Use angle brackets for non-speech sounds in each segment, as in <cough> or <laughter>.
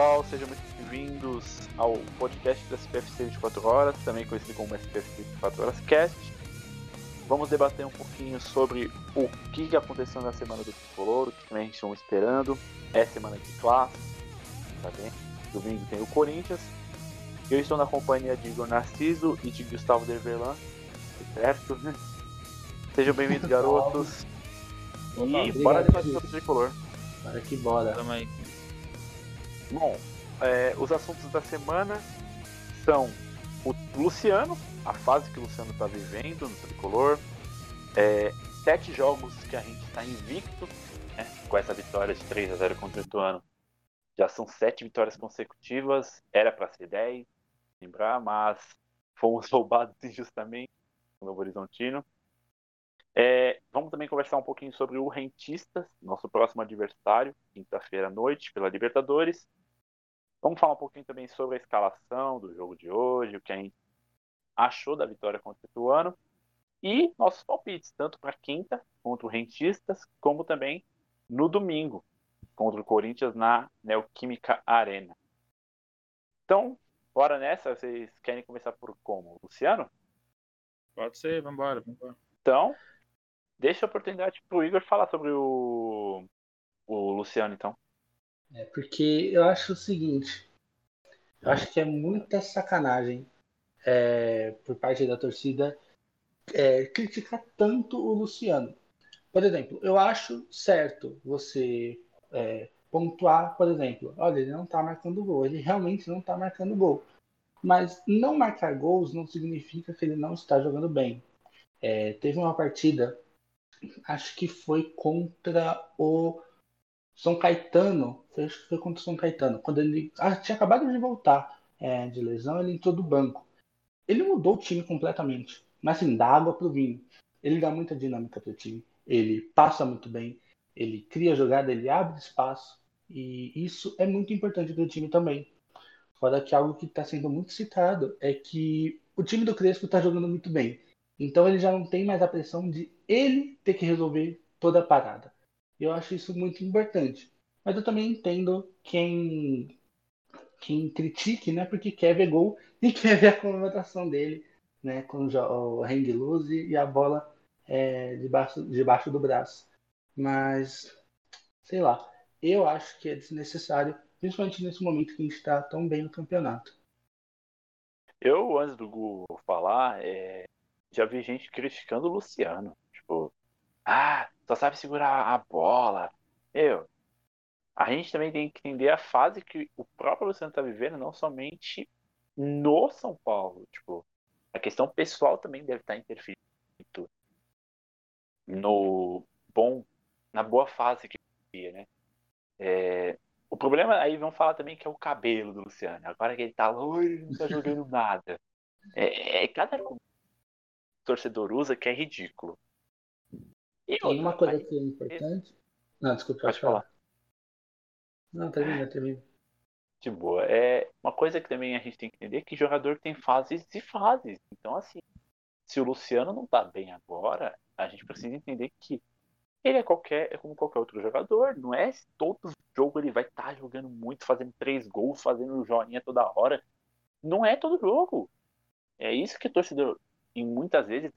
Pessoal, sejam muito bem-vindos ao podcast da SPFC 24 Horas, também conhecido como SPFC 24 Horas Cast. Vamos debater um pouquinho sobre o que aconteceu na semana do Tricolor, o que também a gente está esperando. É semana de classe, tá bem? Domingo tem o Corinthians. Eu estou na companhia de Igor Narciso e de Gustavo Dervelan, certo? <laughs> Sejam bem-vindos, <laughs> garotos. e bora debater sobre o Tricolor. Bora que bora. Tamo aí. Bom, é, os assuntos da semana são o Luciano, a fase que o Luciano está vivendo no tricolor, é, sete jogos que a gente está invicto, né, com essa vitória de 3 a 0 contra o Ituano. Já são sete vitórias consecutivas, era para ser 10, lembrar, mas fomos <laughs> roubados injustamente no Novo Horizontino. É, vamos também conversar um pouquinho sobre o Rentistas, nosso próximo adversário, quinta-feira à noite, pela Libertadores. Vamos falar um pouquinho também sobre a escalação do jogo de hoje, o que a gente achou da vitória contra o Ituano e nossos palpites, tanto para quinta contra o Rentistas, como também no domingo contra o Corinthians na Neoquímica Arena. Então, bora nessa. Vocês querem começar por como? Luciano? Pode ser, vambora, vambora. Então, deixa a oportunidade para o Igor falar sobre o, o Luciano, então. É porque eu acho o seguinte, eu acho que é muita sacanagem é, por parte da torcida é, criticar tanto o Luciano. Por exemplo, eu acho certo você é, pontuar, por exemplo, olha, ele não está marcando gol, ele realmente não está marcando gol. Mas não marcar gols não significa que ele não está jogando bem. É, teve uma partida, acho que foi contra o São Caetano, que foi contra o São Caetano, quando ele ah, tinha acabado de voltar é, de lesão, ele entrou do banco. Ele mudou o time completamente, mas assim, dá água pro vinho. Ele dá muita dinâmica pro time, ele passa muito bem, ele cria jogada, ele abre espaço, e isso é muito importante para o time também. Fora que algo que está sendo muito citado é que o time do Crespo está jogando muito bem. Então ele já não tem mais a pressão de ele ter que resolver toda a parada. Eu acho isso muito importante. Mas eu também entendo quem quem critique, né? Porque quer ver gol e <laughs> quer ver a comemoração dele, né? Com o hang loose e a bola é, debaixo, debaixo do braço. Mas, sei lá, eu acho que é desnecessário, principalmente nesse momento que a gente está tão bem no campeonato. Eu, antes do Gu falar, é, já vi gente criticando o Luciano. Tipo, ah, só sabe segurar a bola. Eu, a gente também tem que entender a fase que o próprio Luciano está vivendo, não somente no São Paulo. Tipo, a questão pessoal também deve estar tá interferindo no bom, na boa fase que ele né? É, o problema aí vamos falar também que é o cabelo do Luciano. Agora que ele tá loiro, não tá jogando <laughs> nada. É, é cada torcedor usa que é ridículo. E Tem uma coisa que é importante. Não, desculpa, pode falar. falar. Não, termina, termina. De boa. É uma coisa que também a gente tem que entender é que jogador tem fases e fases. Então, assim, se o Luciano não tá bem agora, a gente precisa entender que ele é qualquer, é como qualquer outro jogador. Não é todo jogo ele vai estar tá jogando muito, fazendo três gols, fazendo joinha toda hora. Não é todo jogo. É isso que o torcedor, e muitas vezes,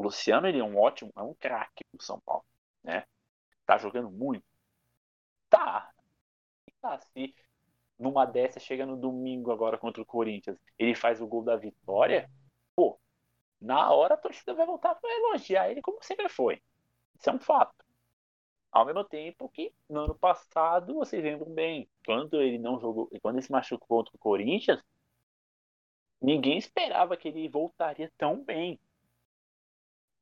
o Luciano ele é um ótimo, é um craque do São Paulo, né? Tá jogando muito. Tá. Tá, se numa dessas chega no domingo agora contra o Corinthians, ele faz o gol da vitória, pô, na hora a torcida vai voltar para elogiar ele como sempre foi. Isso é um fato. Ao mesmo tempo que no ano passado, vocês lembram bem, quando ele não jogou, quando ele se machucou contra o Corinthians, ninguém esperava que ele voltaria tão bem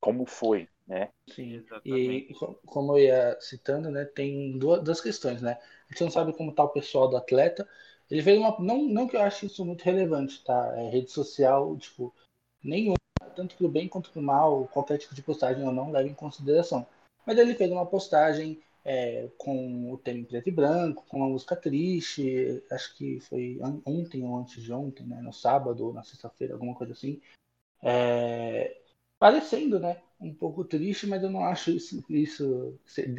como foi, né? Sim, Exatamente. e como eu ia citando, né, tem duas, duas questões, né? A gente não sabe como tá o pessoal do atleta. Ele fez uma, não, não que eu ache isso muito relevante, tá? É rede social, tipo, nenhuma, tanto pro bem quanto pro mal, qualquer tipo de postagem eu não levo em consideração. Mas ele fez uma postagem é, com o tema em preto e branco, com uma música triste, acho que foi ontem ou antes de ontem, né, no sábado ou na sexta-feira, alguma coisa assim, é, parecendo né, um pouco triste, mas eu não acho isso, isso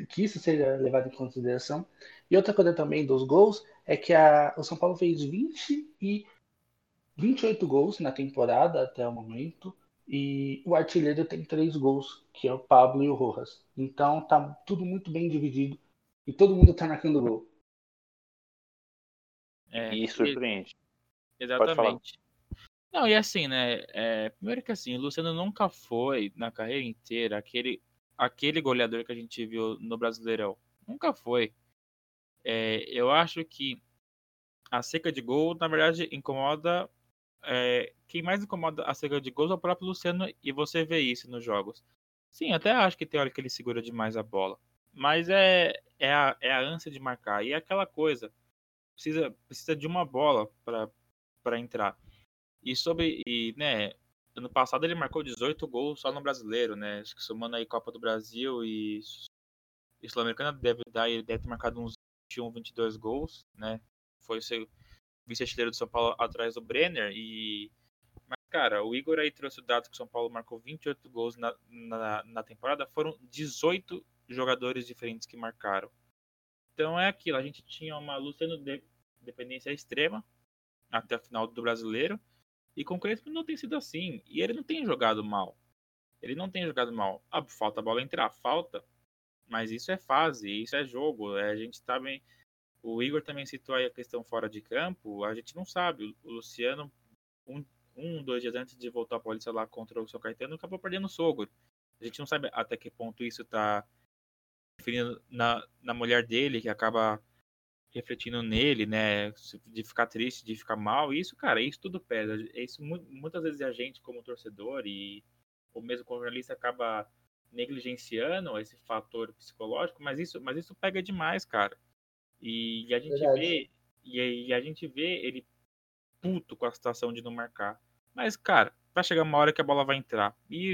que isso seja levado em consideração. E outra coisa também dos gols é que a, o São Paulo fez 20 e 28 gols na temporada até o momento. E o artilheiro tem três gols, que é o Pablo e o Rojas. Então tá tudo muito bem dividido e todo mundo tá marcando gol. É, e surpreende. Exatamente. Não, e assim, né? É, primeiro que assim, o Luciano nunca foi, na carreira inteira, aquele, aquele goleador que a gente viu no Brasileirão. Nunca foi. É, eu acho que a seca de gol, na verdade, incomoda. É, quem mais incomoda a seca de gols é o próprio Luciano, e você vê isso nos jogos. Sim, até acho que tem hora que ele segura demais a bola. Mas é, é, a, é a ânsia de marcar. E é aquela coisa. Precisa, precisa de uma bola para entrar. E sobre. E, né, ano passado ele marcou 18 gols só no brasileiro, né? Acho que somando aí Copa do Brasil e, e Sul-Americana deve dar, ele deve ter marcado uns 21, 22 gols, né? Foi o vice-artilheiro do São Paulo atrás do Brenner e mas, cara, o Igor aí trouxe o dado que o São Paulo marcou 28 gols na, na, na temporada. Foram 18 jogadores diferentes que marcaram. Então é aquilo. A gente tinha uma Luciano de dependência extrema até a final do brasileiro. E com o Crespo não tem sido assim. E ele não tem jogado mal. Ele não tem jogado mal. Ah, falta a bola entrar, falta. Mas isso é fase, isso é jogo. É, a gente tá bem. O Igor também citou aí a questão fora de campo. A gente não sabe. O Luciano, um, um dois dias antes de voltar a polícia lá contra o São Caetano, acabou perdendo o sogro. A gente não sabe até que ponto isso tá na, na mulher dele, que acaba refletindo nele, né, de ficar triste, de ficar mal, isso, cara, isso tudo pesa. Isso muitas vezes a gente como torcedor e ou mesmo como jornalista acaba negligenciando esse fator psicológico, mas isso, mas isso pega demais, cara. E, e a gente Verdade. vê e, e, a gente vê ele puto com a situação de não marcar. Mas, cara, vai chegar uma hora que a bola vai entrar. E,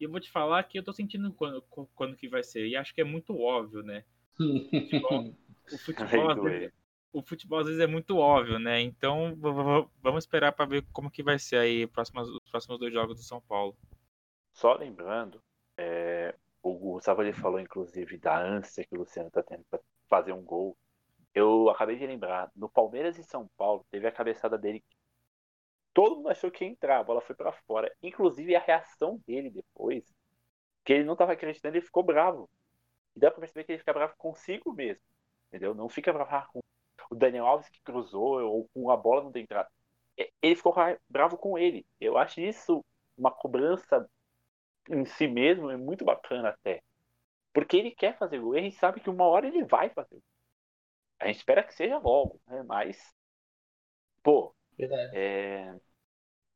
e eu vou te falar que eu tô sentindo quando, quando que vai ser. E acho que é muito óbvio, né? <laughs> Futebol, o futebol, às vezes, o futebol às vezes é muito óbvio, né? Então vamos esperar para ver como que vai ser aí próximas, os próximos dois jogos do São Paulo. Só lembrando, é, o Gustavo ele falou inclusive da ânsia que o Luciano está tendo para fazer um gol. Eu acabei de lembrar, no Palmeiras e São Paulo, teve a cabeçada dele. Todo mundo achou que ia entrar, a bola foi para fora. Inclusive a reação dele depois, que ele não estava acreditando, ele ficou bravo. E dá para perceber que ele fica bravo consigo mesmo entendeu? Não fica bravo com o Daniel Alves que cruzou ou com a bola não ter entrado. Ele ficou bravo com ele. Eu acho isso uma cobrança em si mesmo é muito bacana até. Porque ele quer fazer gol e a gente sabe que uma hora ele vai fazer. A gente espera que seja logo, né? Mas, pô, é...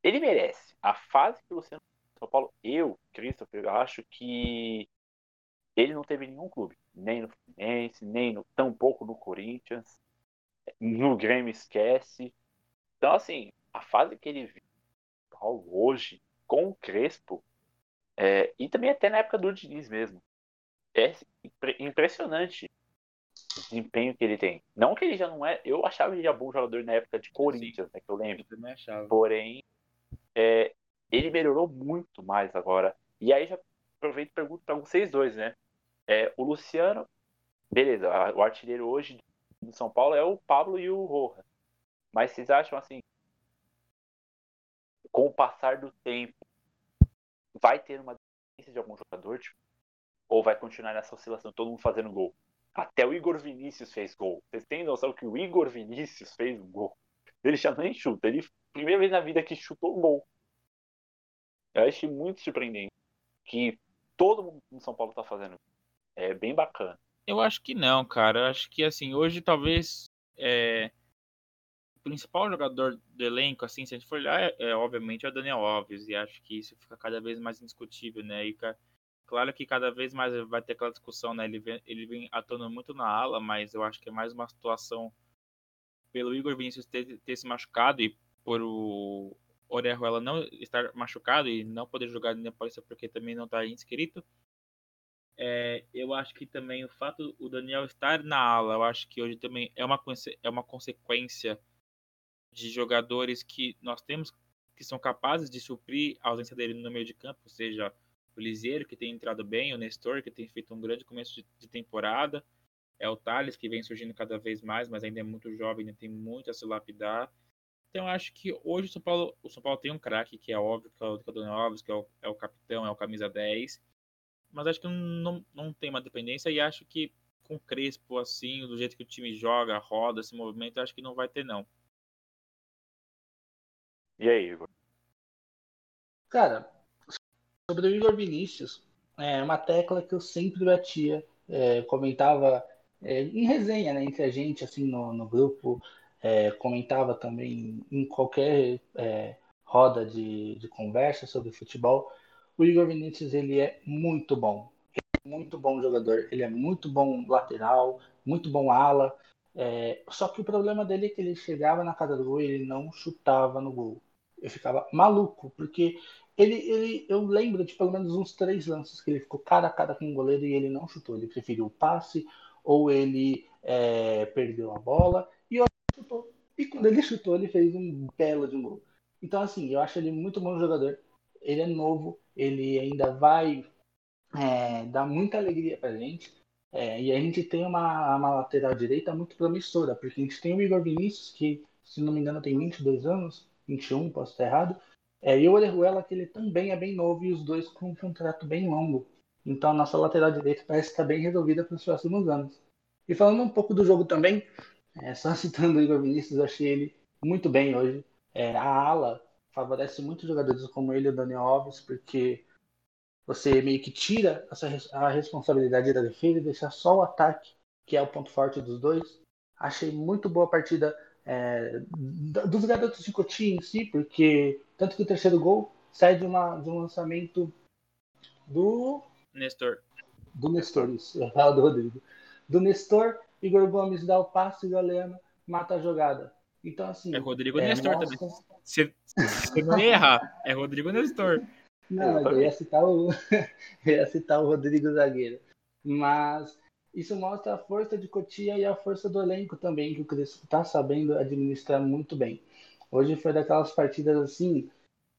ele merece. A fase que o Luciano São Paulo, eu, Christopher, eu acho que ele não teve nenhum clube, nem no Fluminense, nem no, tampouco no Corinthians. No Grêmio esquece. Então, assim, a fase que ele viu hoje, com o Crespo, é, e também até na época do Diniz mesmo, é impressionante o desempenho que ele tem. Não que ele já não é. Eu achava ele já bom jogador na época de Corinthians, né, que eu lembro. Eu. Porém, é, ele melhorou muito mais agora. E aí já aproveito e pergunto para vocês dois, né? É, o Luciano, beleza, o artilheiro hoje do São Paulo é o Pablo e o Roja. Mas vocês acham assim, com o passar do tempo, vai ter uma diferença de algum jogador? Tipo, ou vai continuar nessa oscilação, todo mundo fazendo gol? Até o Igor Vinícius fez gol. Vocês têm noção que o Igor Vinícius fez gol? Ele já nem chuta. Ele, primeira vez na vida que chutou gol. Eu achei muito surpreendente que todo mundo no São Paulo tá fazendo. É bem bacana. Eu acho que não, cara. Eu acho que assim, hoje talvez é, o principal jogador do elenco, assim, se a gente for olhar, é, é, obviamente é o Daniel Alves. E acho que isso fica cada vez mais indiscutível, né? E claro que cada vez mais vai ter aquela discussão, né? Ele vem, ele vem atuando muito na ala, mas eu acho que é mais uma situação pelo Igor Vinícius ter, ter se machucado e por o Orejuela não estar machucado e não poder jogar na Paulista porque também não está inscrito. É, eu acho que também o fato o Daniel estar na ala, eu acho que hoje também é uma, é uma consequência de jogadores que nós temos que são capazes de suprir a ausência dele no meio de campo, seja o Liseiro, que tem entrado bem, o Nestor, que tem feito um grande começo de, de temporada, é o Thales, que vem surgindo cada vez mais, mas ainda é muito jovem, ainda tem muito a se lapidar. Então, acho que hoje o São Paulo, o São Paulo tem um craque, que é óbvio, que é o Daniel Alves, que é o, é o capitão, é o camisa 10. Mas acho que não, não tem uma dependência e acho que com Crespo, assim, do jeito que o time joga, roda, esse movimento, acho que não vai ter, não. E aí, Igor? Cara, sobre o Igor Vinícius, é uma tecla que eu sempre batia, é, comentava é, em resenha, né, entre a gente, assim, no, no grupo, é, comentava também em qualquer é, roda de, de conversa sobre futebol, o Igor Vinícius ele é muito bom, é muito bom jogador, ele é muito bom lateral, muito bom ala, é, só que o problema dele é que ele chegava na casa do gol e ele não chutava no gol. Eu ficava maluco, porque ele, ele, eu lembro de pelo menos uns três lances que ele ficou cara a cara com o goleiro e ele não chutou. Ele preferiu o passe, ou ele é, perdeu a bola, e chutou. E quando ele <laughs> chutou, ele fez um belo de um gol. Então, assim, eu acho ele muito bom jogador. Ele é novo, ele ainda vai é, dar muita alegria pra gente. É, e a gente tem uma, uma lateral direita muito promissora, porque a gente tem o Igor Vinícius, que, se não me engano, tem 22 anos, 21, posso estar errado. É, e o Orejuela, que ele também é bem novo, e os dois com um contrato bem longo. Então a nossa lateral direita parece estar bem resolvida para os próximos anos. E falando um pouco do jogo também, é, só <laughs> citando o Igor Vinícius, achei ele muito bem hoje. É, a ala favorece muitos jogadores como ele e o Daniel Alves, porque você meio que tira essa, a responsabilidade da defesa e deixa só o ataque, que é o ponto forte dos dois. Achei muito boa a partida é, dos garotos de Cotia em si, porque tanto que o terceiro gol sai de, uma, de um lançamento do Nestor. Do Nestor, isso, <laughs> do Rodrigo. Do Nestor, Igor Gomes dá o passe e o Galeano mata a jogada. Então, assim. É Rodrigo é, Nestor também. Se, se não errar, é Rodrigo Nestor. Não, eu ia citar o, <laughs> eu ia citar o Rodrigo Zagueiro. Mas isso mostra a força de Cotia e a força do elenco também, que o Crespo está sabendo administrar muito bem. Hoje foi daquelas partidas assim,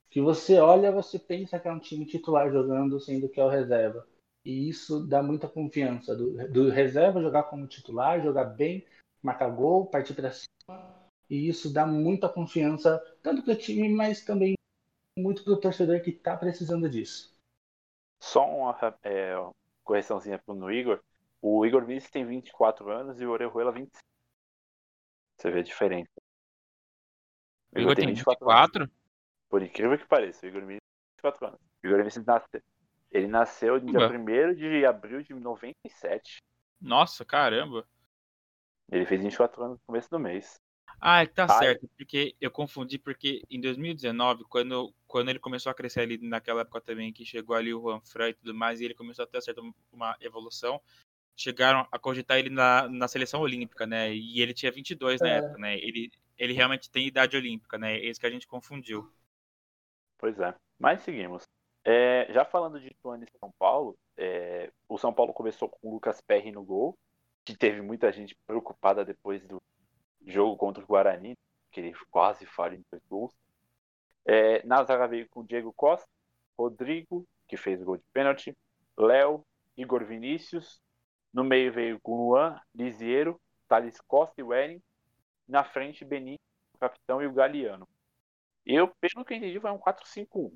que você olha, você pensa que é um time titular jogando, sendo que é o reserva. E isso dá muita confiança do, do reserva jogar como titular, jogar bem, marcar gol, partir para cima. E isso dá muita confiança, tanto para o time, mas também muito para o torcedor que está precisando disso. Só uma é, correçãozinha para o Igor. O Igor Vinícius tem 24 anos e o Orejuela 25. Você vê a diferença. O Igor, Igor tem 24? 24? Por incrível que pareça, o Igor Vinícius tem 24 anos. O Igor Vinícius nasceu. Ele nasceu no dia 1 de abril de 97. Nossa, caramba. Ele fez 24 anos no começo do mês. Ah, tá Ai. certo, porque eu confundi, porque em 2019, quando, quando ele começou a crescer ali naquela época também, que chegou ali o Juan Fran e tudo mais, e ele começou a ter certa uma evolução, chegaram a cogitar ele na, na seleção olímpica, né? E ele tinha 22 é. na época, né? Ele, ele realmente tem idade olímpica, né? É isso que a gente confundiu. Pois é. Mas seguimos. É, já falando de Ituano e São Paulo, é, o São Paulo começou com o Lucas Perry no gol, que teve muita gente preocupada depois do jogo contra o Guarani, que ele quase falha em dois gols. É, na zaga veio com o Diego Costa, Rodrigo, que fez o gol de pênalti, Léo, Igor Vinícius. No meio veio com Luan, Lisiero, Thales Costa e Wering. Na frente, Benito, capitão e o Galeano. Eu, pelo que entendi, vai um 4-5-1.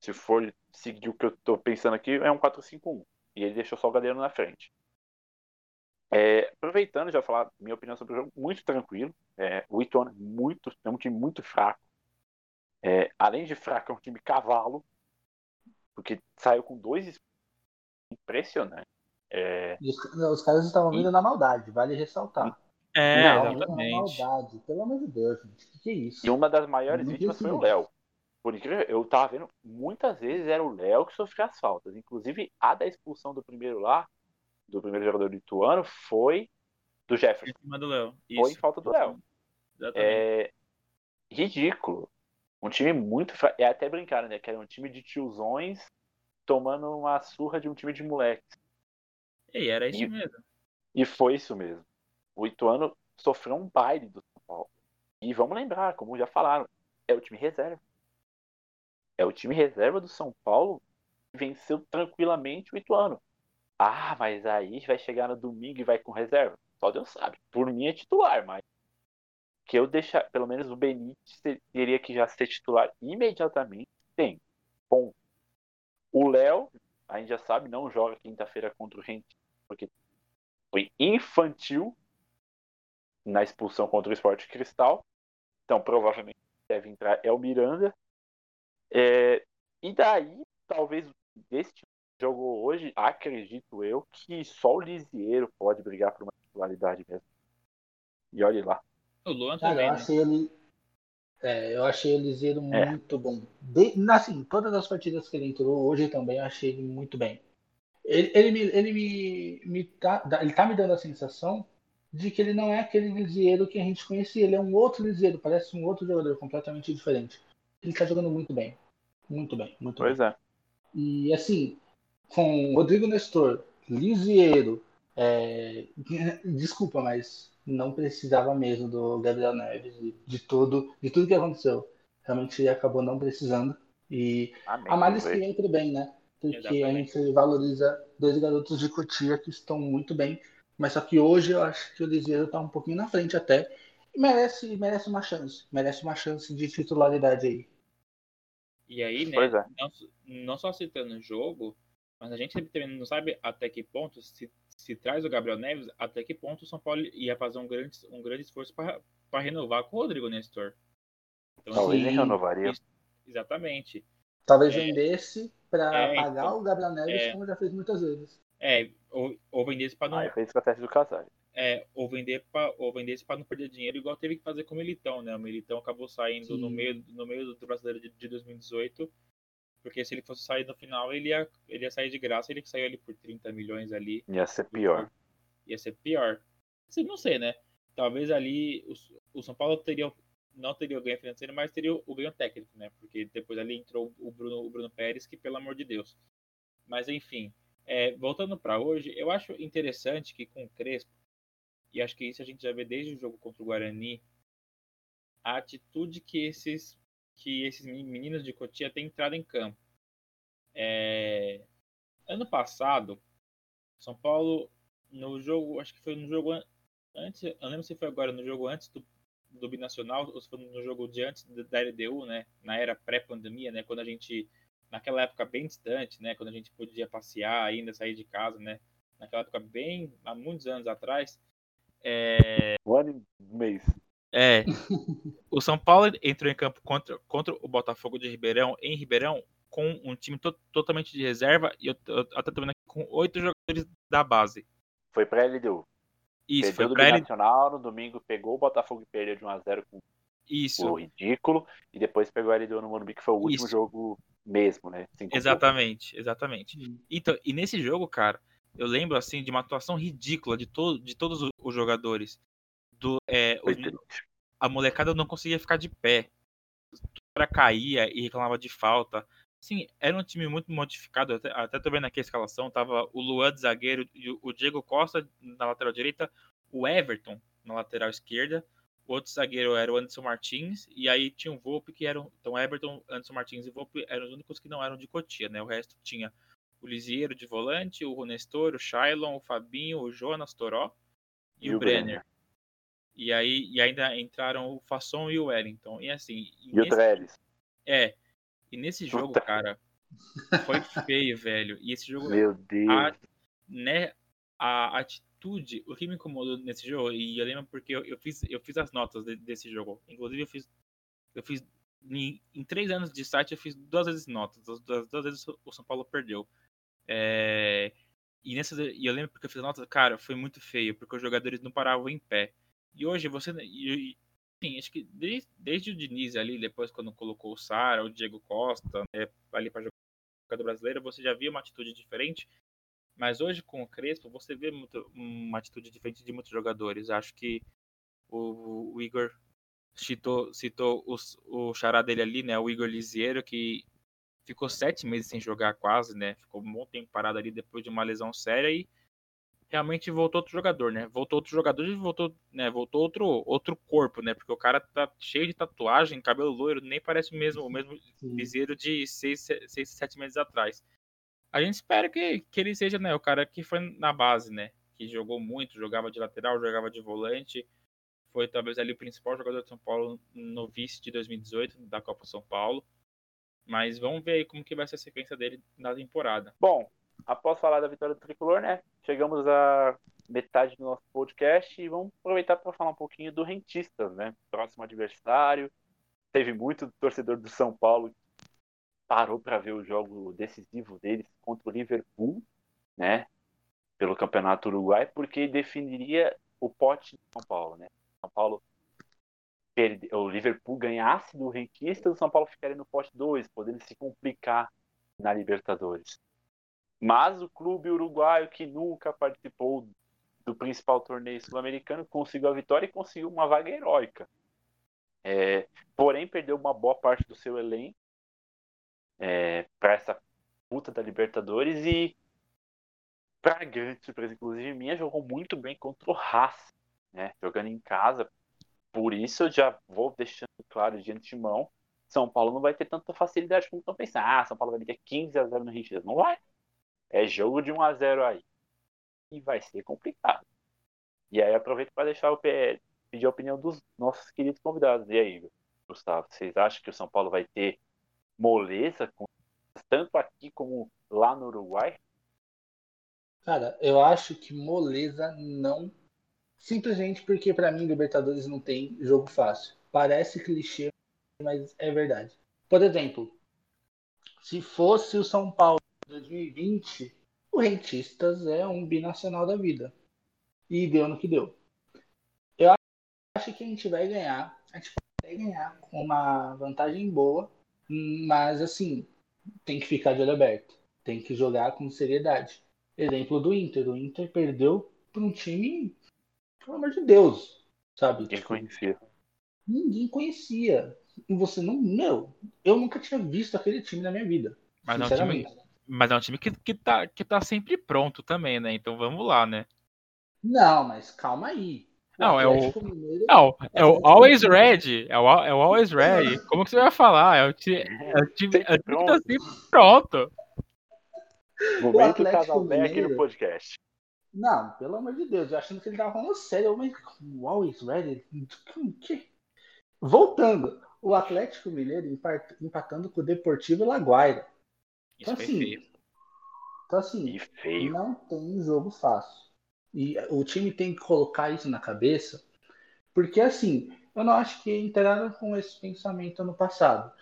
Se for seguir o que eu estou pensando aqui, é um 4-5-1. E ele deixou só o Galeano na frente. É, aproveitando, já falar minha opinião sobre o jogo, muito tranquilo. É, o Ituano muito, é um time muito fraco. É, além de fraco, é um time cavalo. Porque saiu com dois impressionante. É... Os, os, caras estavam vindo e... na maldade, vale ressaltar. É, não, exatamente. Maldade, pelo amor de Deus, gente. O que, é isso? E uma das maiores vítimas foi o Léo. Por incrível, eu tava vendo, muitas vezes era o Léo que sofria as faltas. Inclusive, a da expulsão do primeiro lá, do primeiro jogador lituano, foi do Jefferson. Em do Léo. Foi em falta do Léo. É ridículo. Um time muito fraco. É até brincar, né? Que era um time de tiozões tomando uma surra de um time de moleques. E era isso e, mesmo. E foi isso mesmo o Ituano sofreu um baile do São Paulo. E vamos lembrar, como já falaram, é o time reserva. É o time reserva do São Paulo venceu tranquilamente o Ituano. Ah, mas aí vai chegar no domingo e vai com reserva. Só Deus sabe. Por mim é titular, mas que eu deixar, pelo menos o Benítez teria que já ser titular imediatamente. Tem. Ponto. O Léo, a gente já sabe, não joga quinta-feira contra o Rente, porque foi infantil na expulsão contra o Esporte Cristal. Então, provavelmente deve entrar é o Miranda. É, e daí, talvez deste jogo hoje, acredito eu, que só o Lisieiro pode brigar por uma titularidade mesmo. E olhe lá. O Luan Cara, também, eu né? achei ele. É, eu achei o Liseiro É. muito bom. De, assim, todas as partidas que ele entrou, hoje também eu achei ele muito bem. Ele, ele, me, ele, me, me tá, ele tá me dando a sensação de que ele não é aquele Lisieiro que a gente conhecia. Ele é um outro Lisieiro, parece um outro jogador completamente diferente. Ele tá jogando muito bem. Muito bem, muito bem. Pois é. E assim, com Rodrigo Nestor, Lisieiro, é, desculpa, mas não precisava mesmo do Gabriel Neves e de tudo, de tudo que aconteceu. Realmente ele acabou não precisando. E Amém. a Vamos que ver. entre bem, né? Porque a gente valoriza dois garotos de Cotia que estão muito bem. Mas só que hoje eu acho que o Lisieiro tá um pouquinho na frente até. E merece, merece uma chance. Merece uma chance de titularidade aí. E aí, né, é. não, não só citando o jogo, mas a gente também não sabe até que ponto, se, se traz o Gabriel Neves, até que ponto o São Paulo ia fazer um grande, um grande esforço para renovar com o Rodrigo Nestor. Então, Talvez nem Sim. renovaria. isso- exatamente. Talvez É. vendesse para É, pagar então. o Gabriel Neves, É. como já fez muitas vezes. É, ou, ou vendesse para não, Aí fez com a teste do é, ou vender para ou vendesse para não perder dinheiro, igual teve que fazer com o Militão, né? O Militão acabou saindo no meio, no meio do brasileiro de, de 2018, porque se ele fosse sair no final, ele ia, ele ia sair de graça, ele saiu ali por 30 milhões ali, Ia ser pior. ia ser pior. Não sei, né? Talvez ali o, o São Paulo teria não teria o ganho financeiro, mas teria o ganho técnico, né? Porque depois ali entrou o Bruno, o Bruno Pérez, que pelo amor de Deus. Mas enfim, é, voltando para hoje, eu acho interessante que com o Crespo, e acho que isso a gente já vê desde o jogo contra o Guarani, a atitude que esses que esses meninos de Cotia têm entrado em campo. É, ano passado, São Paulo no jogo, acho que foi no jogo an- antes, eu lembro se foi agora no jogo antes do, do binacional ou se foi no jogo de antes da LDU, né, na era pré-pandemia, né, quando a gente naquela época bem distante, né, quando a gente podia passear ainda, sair de casa, né, naquela época bem há muitos anos atrás, é, Um ano e mês. É, <laughs> o São Paulo entrou em campo contra, contra o Botafogo de Ribeirão, em Ribeirão, com um time to- totalmente de reserva, e eu, eu até tô vendo aqui com oito jogadores da base. Foi pra LDU. Isso, Perdeu foi do pra ele. Binacional, no domingo pegou o Botafogo e perdeu de 1x0 com Isso, o ridículo. E depois pegou a LDU no Morumbi, que foi o último Isso. jogo mesmo, né? Cinco exatamente, exatamente. Hum. Então, e nesse jogo, cara, eu lembro assim de uma atuação ridícula de, to de todos os- os jogadores. Do, é, triste. a molecada não conseguia ficar de pé. O cara caía e reclamava de falta. Sim, era um time muito modificado. Até, até tô vendo aqui a escalação. Tava o Luan de zagueiro, e o- o Diego Costa na lateral direita, o Everton na lateral esquerda. O outro zagueiro era o Anderson Martins. E aí tinha o Volpe, que eram. Então, Everton, Anderson Martins e Volpe eram os únicos que não eram de Cotia, né? O resto tinha o Lisieiro de volante, o Ronestor, o Shailon, o Fabinho, o Jonas Toró e, o Brenner. E aí e ainda entraram o Fasson e o Wellington. E assim, e E o nesse, Trellis. é, e nesse jogo, Puta. cara, foi feio, velho. E esse jogo, Meu Deus. a, né, a atitude, o que me incomodou nesse jogo, e eu lembro porque eu, eu fiz, eu fiz as notas de- desse jogo. Inclusive, eu fiz, eu fiz em, em três anos de site, eu fiz duas vezes notas. As duas, duas vezes o São Paulo perdeu. É, e, nessas, e eu lembro porque eu fiz notas, cara, foi muito feio, porque os jogadores não paravam em pé. E hoje você. E, e, sim, acho que desde, desde o Diniz ali, depois quando colocou o Sara, o Diego Costa, né, ali para jogar do brasileiro, você já via uma atitude diferente. Mas hoje com o Crespo, você vê muito, uma atitude diferente de muitos jogadores. Acho que o, o Igor citou, citou os, o xará dele ali, né? O Igor Lisieiro, que ficou sete meses sem jogar quase, né? Ficou um bom tempo parado ali depois de uma lesão séria e realmente voltou outro jogador, né? Voltou outro jogador e voltou, né? Voltou outro, outro corpo, né? Porque o cara tá cheio de tatuagem, cabelo loiro, nem parece o mesmo, o mesmo Sim. Lisieiro de seis, seis, sete meses atrás. a gente espera que, que ele seja né, o cara que foi na base, né? Que jogou muito, jogava de lateral, jogava de volante. Foi talvez ali o principal jogador de São Paulo no vice de 2018 da Copa São Paulo. Mas vamos ver aí como que vai ser a sequência dele na temporada. Bom, após falar da vitória do Tricolor, né? Chegamos à metade do nosso podcast e vamos aproveitar para falar um pouquinho do Rentistas, né? Próximo adversário. Teve muito torcedor do São Paulo que parou para ver o jogo decisivo deles contra o Liverpool, né? Pelo Campeonato Uruguai, porque definiria o pote de São Paulo, né? São Paulo o Liverpool ganhasse do Rentistas, o São Paulo ficaria no pote 2, podendo se complicar na Libertadores. Mas o clube uruguaio, que nunca participou do principal torneio sul-americano, conseguiu a vitória e conseguiu uma vaga heróica. É, porém, perdeu uma boa parte do seu elenco é, para essa puta da Libertadores e para grande surpresa, inclusive minha, jogou muito bem contra o Haas, né? jogando em casa, por isso, eu já vou deixando claro de antemão: São Paulo não vai ter tanta facilidade como estão pensando. Ah, São Paulo vai meter 15 a 0 no Rentistas. Não vai. É jogo de 1 a 0 aí. E vai ser complicado. E aí, aproveito para deixar o PL, pedir a opinião dos nossos queridos convidados. E aí, Gustavo, vocês acham que o São Paulo vai ter moleza, com, tanto aqui como lá no Uruguai? Cara, eu acho que moleza não Simplesmente porque para mim Libertadores não tem jogo fácil. Parece clichê, mas é verdade. Por exemplo, se fosse o São Paulo 2020, o Rentistas é um binacional da vida. E deu no que deu. Eu acho que a gente vai ganhar. A gente vai ganhar com uma vantagem boa, mas assim, tem que ficar de olho aberto. Tem que jogar com seriedade. Exemplo do Inter. O Inter perdeu para um time pelo amor de Deus, sabe? Ninguém tipo, conhecia. Ninguém conhecia. E você não. Meu, eu nunca tinha visto aquele time na minha vida. Mas é um time, mas é um time que, que, tá, que tá sempre pronto também, né? Então vamos lá, né? Não, mas calma aí. não, é o. Mineiro, não, é o Always Ready. É o, é o Always Ready. Como que você vai falar? É o time, é o time, é o time que tá sempre pronto. Momento Casalberg no podcast. Não, pelo amor de Deus, eu achando que ele tava falando sério, mas always ready. Que? Voltando, o Atlético Mineiro empatando com o Deportivo Laguaira. Então, assim, feio. então assim, feio. não tem jogo fácil. E o time tem que colocar isso na cabeça, porque assim, eu não acho que entraram com esse pensamento ano passado.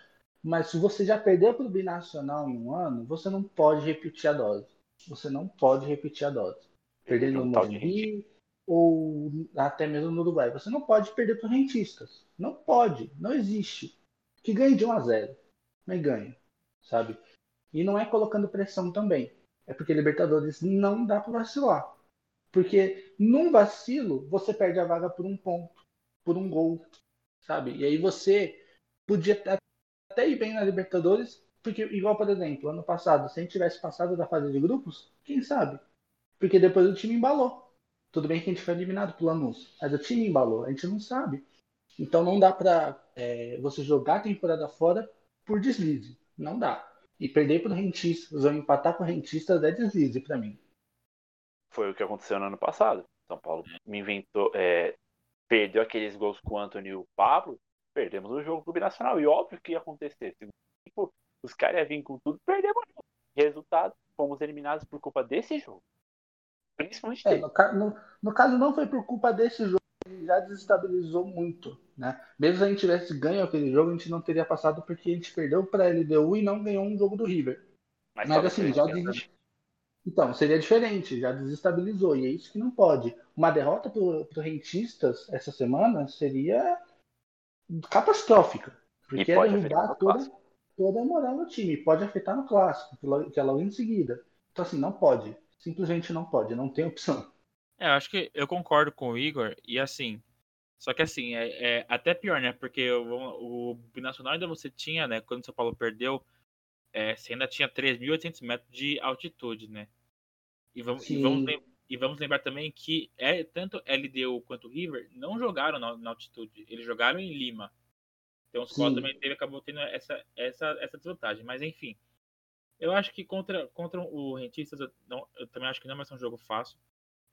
Mas se você já perdeu para o binacional em um ano, você não pode repetir a dose. Você não pode repetir a dose perder no Morumbi ou até mesmo no Uruguai. Você não pode perder para rentistas. Não pode, não existe. Que ganhe de 1 a 0, mas ganha, sabe? E não é colocando pressão também. É porque Libertadores não dá para vacilar. Porque num vacilo, você perde a vaga por um ponto, por um gol, sabe? E aí você podia até ir bem na Libertadores, porque, igual, por exemplo, ano passado, se a gente tivesse passado da fase de grupos, quem sabe? Porque depois o time embalou. Tudo bem que a gente foi eliminado pelo Lanús, mas o time embalou, a gente não sabe. Então não dá pra é, você jogar a temporada fora por deslize. Não dá. E perder pro Rentistas ou empatar com Rentistas é deslize para mim. Foi o que aconteceu no ano passado. São Paulo me inventou, é, perdeu aqueles gols com o Antônio e o Pablo, perdemos o jogo do Binacional. E óbvio que ia acontecer. Tipo, os caras iam vir com tudo, perdemos o jogo. Resultado, fomos eliminados por culpa desse jogo. Principalmente é, no, no, no, caso, não foi por culpa desse jogo, já desestabilizou muito. Né? Mesmo se a gente tivesse ganho aquele jogo, a gente não teria passado porque a gente perdeu para a LDU e não ganhou um jogo do River. Mas, Mas assim, já des... Então, seria diferente, já desestabilizou, e é isso que não pode. Uma derrota para o Rentistas essa semana seria catastrófica. Porque ia derrubar toda, toda a moral do time. Pode afetar no clássico, que é logo em seguida. Então, assim, não pode simplesmente não pode, não tem opção. É, eu acho que eu concordo com o Igor, e assim, só que assim, é, é até pior, né? Porque o, o Binacional ainda você tinha, né? Quando o São Paulo perdeu, é, você ainda tinha 3.800 metros de altitude, né? E vamos, e vamos, e, vamos, lembrar também que é, tanto LDU quanto River não jogaram na, na altitude, eles jogaram em Lima. Então o São Paulo também teve, acabou tendo essa, essa, essa desvantagem. Mas enfim, Eu acho que contra, contra o Rentistas, eu, não, eu também acho que não vai ser um jogo fácil.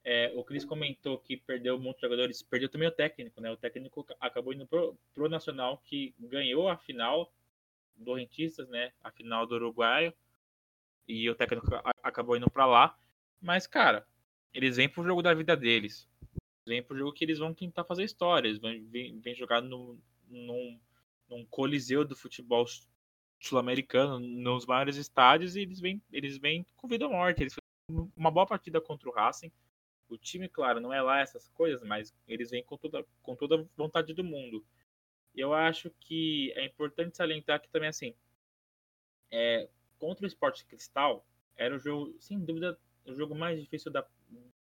É, o Cris comentou que perdeu muitos jogadores, perdeu também o técnico, né? O técnico acabou indo pro, Nacional, que ganhou a final do Rentistas, né? A final do Uruguaio. E o técnico acabou indo para lá. Mas, cara, eles vêm pro jogo da vida deles. Vêm pro jogo que eles vão tentar fazer histórias. Vêm, vêm jogar no, num, num coliseu do futebol sul-americano, nos maiores estádios, e eles vêm, eles vêm com vida ou morte. Eles uma boa partida contra o Racing. O time, claro, não é lá essas coisas, mas eles vêm com toda, com toda vontade do mundo. Eu acho que é importante salientar que também, assim, é, contra o Sport Cristal, era o jogo, sem dúvida, o jogo mais difícil da,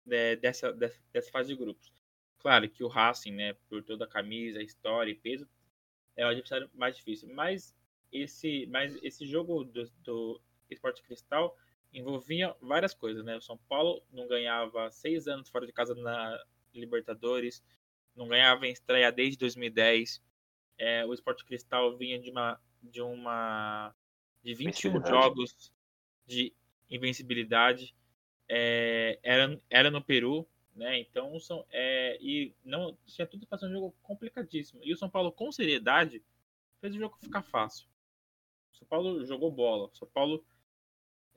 de, dessa, dessa, dessa, fase de grupos. Claro que o Racing, né, por toda a camisa, história e peso, é o adversário mais difícil. Mas esse, mas esse jogo do, do Esporte Cristal envolvia várias coisas, né? O São Paulo não ganhava seis anos fora de casa na Libertadores, não ganhava em estreia desde 2010. É, o Esporte Cristal vinha de uma de uma de 21 jogos de invencibilidade. É, era, era no Peru, né? Então são é, e não tinha tudo para ser um jogo complicadíssimo. E o São Paulo com seriedade fez o jogo ficar fácil. O São Paulo jogou bola. O São Paulo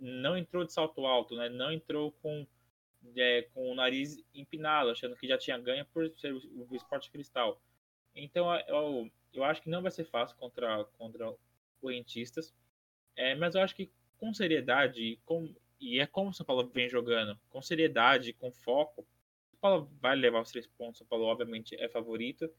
não entrou de salto alto, né? Não entrou com é, com o nariz empinado, achando que já tinha ganho por ser o, o esporte cristal. Então eu, eu acho que não vai ser fácil contra contra o Rentistas, é, mas eu acho que com seriedade com, e é como o São Paulo vem jogando, com seriedade, com foco, o São Paulo vai levar os três pontos. O São Paulo, obviamente, é favorito.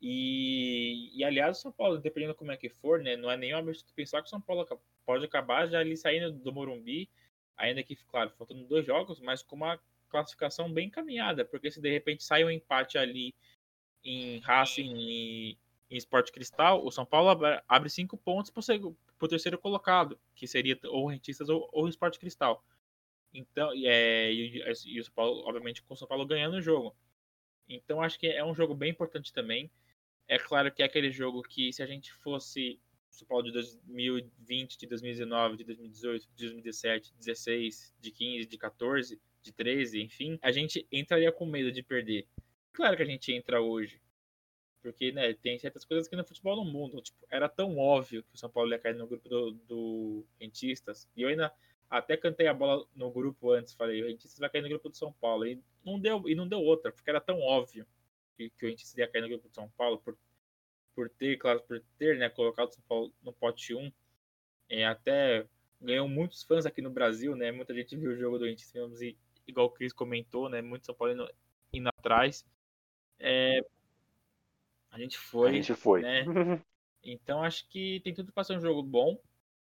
E, e aliás, o São Paulo, dependendo como é que for, né, não é nenhum absurdo pensar que o São Paulo pode acabar já ali saindo do Morumbi, ainda que, claro, faltando dois jogos, mas com uma classificação bem encaminhada, porque se de repente sai um empate ali em Racing e em Sport Cristal, o São Paulo abre cinco pontos para o terceiro colocado, que seria ou Rentistas ou, ou Sport Cristal. Então, é, e, e, o São Paulo, obviamente, com o São Paulo ganhando o jogo. Então, acho que é um jogo bem importante também. É claro que é aquele jogo que, se a gente fosse São Paulo de 2020, de 2019, de 2018, de 2017, de 16, de 15, de 14, de 13, enfim, a gente entraria com medo de perder. Claro que a gente entra hoje, porque, né, tem certas coisas que no futebol no mundo, tipo, era tão óbvio que o São Paulo ia cair no grupo do, do Rentistas, e eu ainda até cantei a bola no grupo antes, falei, o Rentistas vai cair no grupo do São Paulo, e não deu, e não deu outra, porque era tão óbvio que, que o Rentistas ia cair no grupo do São Paulo, por, por ter, claro, por ter, né, colocado o São Paulo no pote 1, é, até ganhou muitos fãs aqui no Brasil, né, muita gente viu o jogo do e, igual o Cris comentou, né, muito São Paulo indo, indo atrás, é, a gente foi. A gente foi. Né? <laughs> Então acho que tem tudo para ser um jogo bom.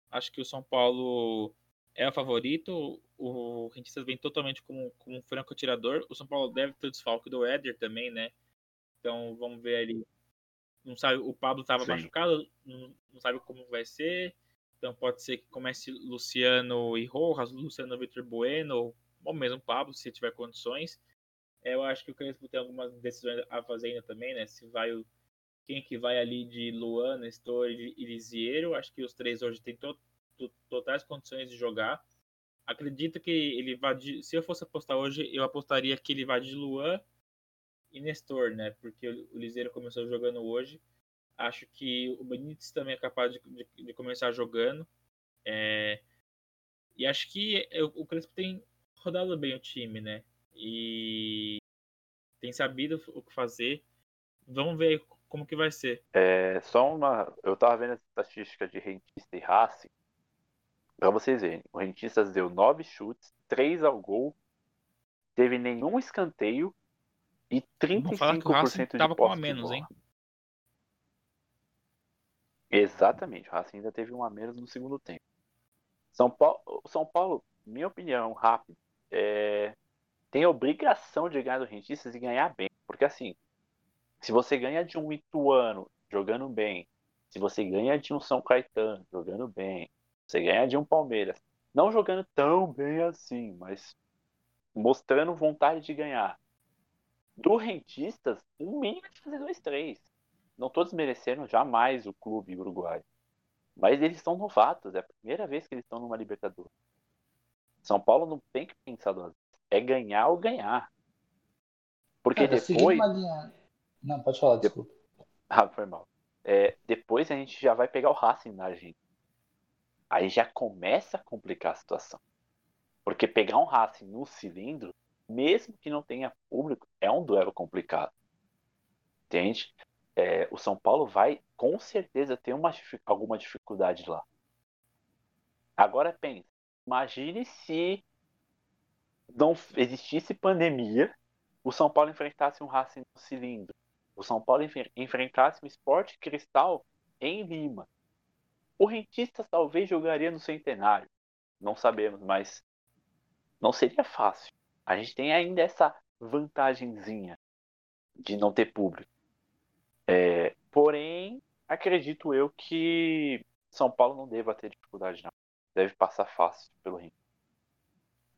Acho que o São Paulo é o favorito. O Rentistas vem totalmente como, como um franco atirador. O São Paulo deve ter o desfalque do Éder também, né? Então vamos ver ali. Não sabe, o Pablo estava machucado, não, não, sabe como vai ser. Então pode ser que comece Luciano e Rojas, Luciano Vitor Bueno, ou mesmo Pablo, se tiver condições. Eu acho que o Crespo tem algumas decisões a fazer ainda também, né? Se vai o quem que vai ali de Luan, Nestor e Lisiero. Acho que os três hoje têm to, to, totais condições de jogar. Acredito que ele vai de, se eu fosse apostar hoje, eu apostaria que ele vai de Luan e Nestor, né? Porque o Liseiro começou jogando hoje. Acho que o Benítez também é capaz de, de, de começar jogando. É, e acho que o Crespo tem rodado bem o time, né? E tem sabido o que fazer. Vamos ver como que vai ser. É, só uma. Eu tava vendo a estatística de rentista e Racing. Pra vocês verem, o Rentistas deu nove chutes, três ao gol, teve nenhum escanteio e 35% de tava com a menos, hein? Exatamente, o Racing ainda teve um a menos no segundo tempo. São Paulo, São Paulo minha opinião, rápido, é, tem a obrigação de ganhar do Rentistas e ganhar bem. Porque assim, se você ganha de um Ituano jogando bem, se você ganha de um São Caetano jogando bem, você ganha de um Palmeiras, não jogando tão bem assim, mas mostrando vontade de ganhar. Do Rentistas, o mínimo é de fazer 2-3. Não estou desmerecendo jamais o clube uruguaio. Mas eles são novatos, é a primeira vez que eles estão numa Libertadores. São Paulo não tem que pensar duas vezes. É ganhar ou ganhar. Porque Cara, depois. linha- Não, pode falar, desculpa. Ah, foi mal. É, depois a gente já vai pegar o Racing na Argentina. Aí já começa a complicar a situação. Porque pegar um Racing no cilindro, mesmo que não tenha público, é um duelo complicado. Entende? É, o São Paulo vai com certeza ter uma, alguma dificuldade lá. Agora pense, imagine se não existisse pandemia, o São Paulo enfrentasse um Racing no cilindro o São Paulo enf- enfrentasse o Sport Cristal em Lima. O Rentistas talvez jogaria no Centenário. Não sabemos, mas não seria fácil. A gente tem ainda essa vantagenzinha de não ter público. É, porém, acredito eu que São Paulo não deva ter dificuldade, não. Deve passar fácil pelo Rio.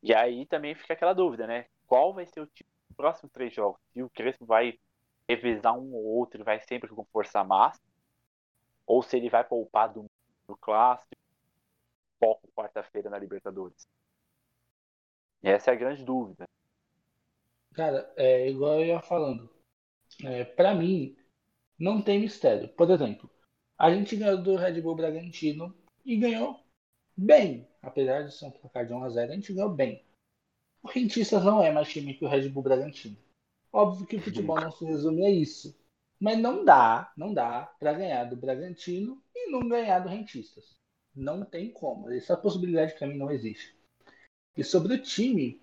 E aí também fica aquela dúvida, né? Qual vai ser o time dos próximos três jogos? Se o Crespo vai revezar um ou outro e vai sempre com força máxima, ou se ele vai poupar do, do clássico, foco quarta-feira na Libertadores. E essa é a grande dúvida. Cara, é igual eu ia falando. É, para mim, não tem mistério. Por exemplo, a gente ganhou do Red Bull Bragantino e ganhou bem. Apesar de ser um placar de 1x0, a gente ganhou bem. O Rentistas não é mais time que o Red Bull Bragantino. Óbvio que o futebol não se resume a isso. Mas não dá, não dá para ganhar do Bragantino e não ganhar do Rentistas. Não tem como. Essa possibilidade para mim não existe. E sobre o time,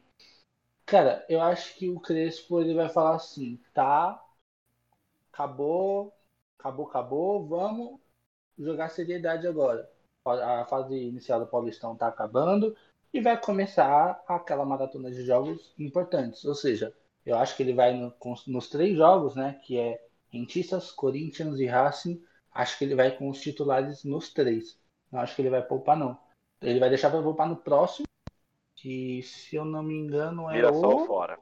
cara, eu acho que o Crespo ele vai falar assim, tá, acabou, acabou, acabou, vamos jogar seriedade agora. A fase inicial do Paulistão tá acabando e vai começar aquela maratona de jogos importantes. Ou seja, eu acho que ele vai no- nos três jogos, né? Que é Rentistas, Corinthians e Racing. Acho que ele vai com os titulares nos três. Não acho que ele vai poupar, não. Ele vai deixar para poupar no próximo. Que, se eu não me engano, é Mirassol o fora.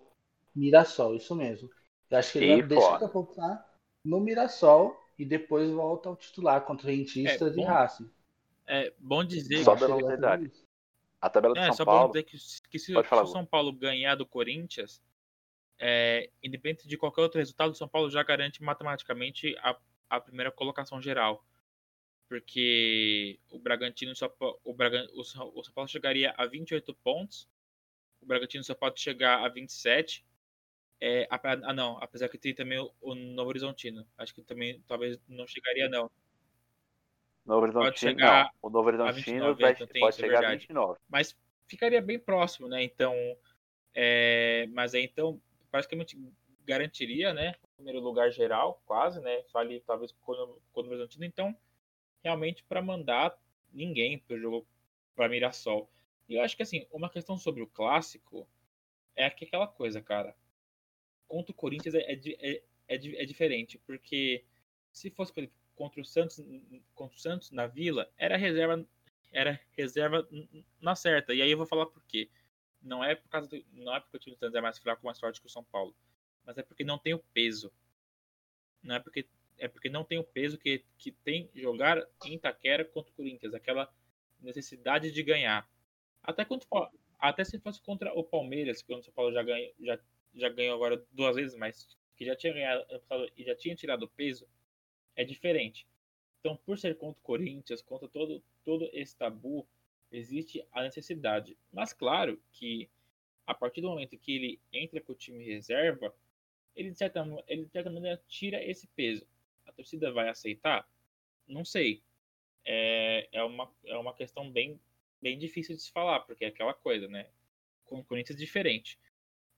Mirassol, isso mesmo. Eu acho que ele E vai deixar fora. para poupar no Mirassol e depois volta ao titular contra Rentistas É, e bom Racing. É bom dizer Só que isso. A tabela do É, São só Paulo. dizer que, que se, Pode falar, se o. São Paulo ganhar do Corinthians, é, independente de qualquer outro resultado, o São Paulo já garante matematicamente a, a primeira colocação geral. Porque o Bragantino só o, Bragan, o, São, o São Paulo chegaria a 28 pontos, o Bragantino só pode chegar a 27. É, ah, não, apesar que tem também o, o Novo Horizontino. Acho que também talvez não chegaria, não. Novo Horizontino, não. O Novo Horizontino 29, vai, então pode é chegar a verdade. 29. mas ficaria bem próximo, né? Então, é, mas aí então praticamente garantiria, né? O primeiro lugar geral, quase, né? Só ali talvez com o com o Horizontino. Então, realmente para mandar ninguém para o jogo para Mirassol. E eu acho que assim, uma questão sobre o clássico é que aquela coisa, cara. Contra o Corinthians é, é, é, é, é diferente, porque se fosse contra o Santos, contra o Santos na Vila, era reserva era reserva na certa. E aí eu vou falar por quê. Não é por causa do, não é porque o time do Santos é mais fraco, mais forte que o São Paulo, mas é porque não tem o peso. Não é porque é porque não tem o peso que, que tem jogar em Itaquera contra o Corinthians, aquela necessidade de ganhar. Até quando até se fosse contra o Palmeiras, que o São Paulo já ganhou, já, já ganhou agora duas vezes, mas que já tinha ganhado e já tinha tirado o peso, é diferente. Então, por ser contra o Corinthians, contra todo, todo esse tabu, existe a necessidade. Mas claro que a partir do momento que ele entra com o time reserva, ele de certa, ele, de certa maneira tira esse peso. A torcida vai aceitar? Não sei. É, é, uma, é uma questão bem, bem difícil de se falar, porque é aquela coisa, né? Com o Corinthians é diferente.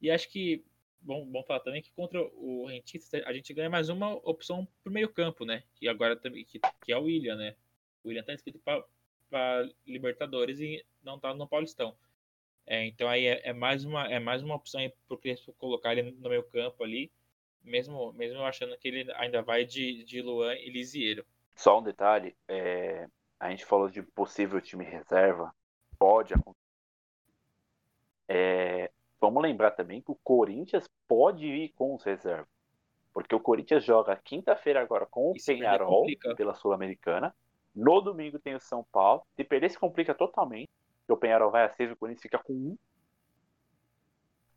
E acho que, bom, bom falar também que contra o Rentistas a gente ganha mais uma opção pro meio campo, né? Que agora também, que, que é o William, né? O William tá inscrito para Libertadores e não tá no Paulistão. É, então aí é, é mais uma é mais uma opção para Crespo colocar ele no meio campo ali, mesmo mesmo achando que ele ainda vai de, de Luan e Lisieiro. Só um detalhe, é, a gente falou de possível time reserva, pode acontecer. É, vamos lembrar também que o Corinthians pode ir com os reservas. Porque o Corinthians joga quinta-feira agora com o Isso Penharol pela Sul-Americana. No domingo tem o São Paulo. Se perder, se complica totalmente. Porque o Penharol vai a 6 e o Corinthians fica com 1.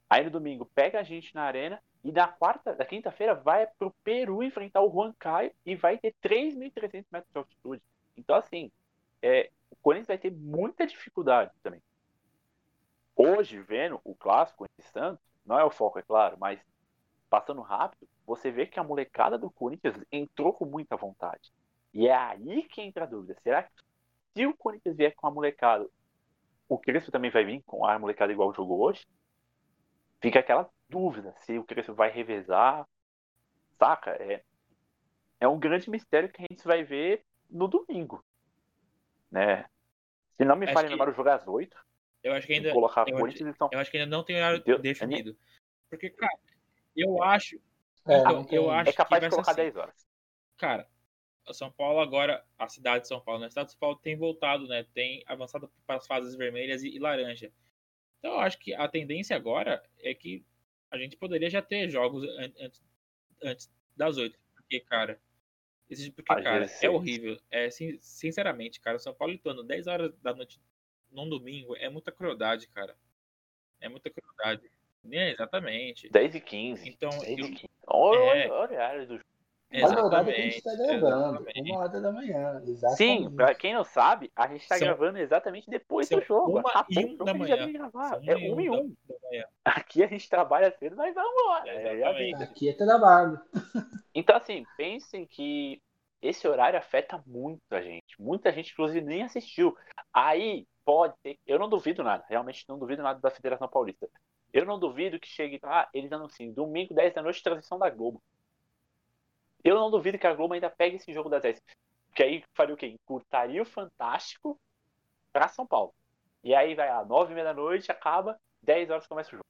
Aí no domingo pega a gente na arena. E na quarta, da quinta-feira, vai pro Peru enfrentar o Juan Caio e vai ter 3.300 metros de altitude. Então, assim, é, o Corinthians vai ter muita dificuldade também. Hoje, vendo o clássico em Santos, não é o foco, é claro, mas passando rápido, você vê que a molecada do Corinthians entrou com muita vontade. E é aí que entra a dúvida. Será que se o Corinthians vier com a molecada, o Crespo também vai vir com a molecada igual jogou hoje? Fica aquela dúvida se o Crespo vai revezar. Saca? É, é um grande mistério que a gente vai ver no domingo. Né? Se não me falha que... memória, jogar às 8. Eu acho que ainda. Colocar eu, acho, então... eu acho que ainda não tem horário Deus, definido. É... Porque, cara, eu acho. É, então, eu acho é capaz de colocar assim. 10 horas. Cara, São Paulo agora, a cidade de São Paulo, né? A cidade de São Paulo tem voltado, né? Tem avançado para as fases vermelhas e, e laranja. Então eu acho que a tendência agora é que a gente poderia já ter jogos antes, antes das oito. Porque, cara, porque, cara, é horrível. É, sinceramente, cara, São Paulo Paulo 10 horas da noite num domingo é muita crueldade, cara. É muita crueldade. É, exatamente. 10 e 15. Então, 10 eu, e 15. Olha, é, olha o horário do jogo. Olha o horário que a gente está gravando, uma hora da manhã. Exatamente. Sim, pra quem não sabe, a gente está gravando exatamente depois do jogo. Uma a e um da manhã. Gravar. É um e um. Aqui a gente trabalha cedo, mas vamos embora. É a vida. Aqui é trabalho. <laughs> Então, assim, pensem que esse horário afeta muito a gente. Muita gente, inclusive, nem assistiu. Aí pode ter. Eu não duvido nada, realmente não duvido nada da Federação Paulista. Eu não duvido que chegue. Ah, eles anunciam domingo, 10 da noite, transição da Globo. Eu não duvido que a Globo ainda pegue esse jogo das 10. Porque aí faria o quê? Encurtaria o Fantástico para São Paulo. E aí vai a 9 e meia da noite, acaba, 10 horas começa o jogo.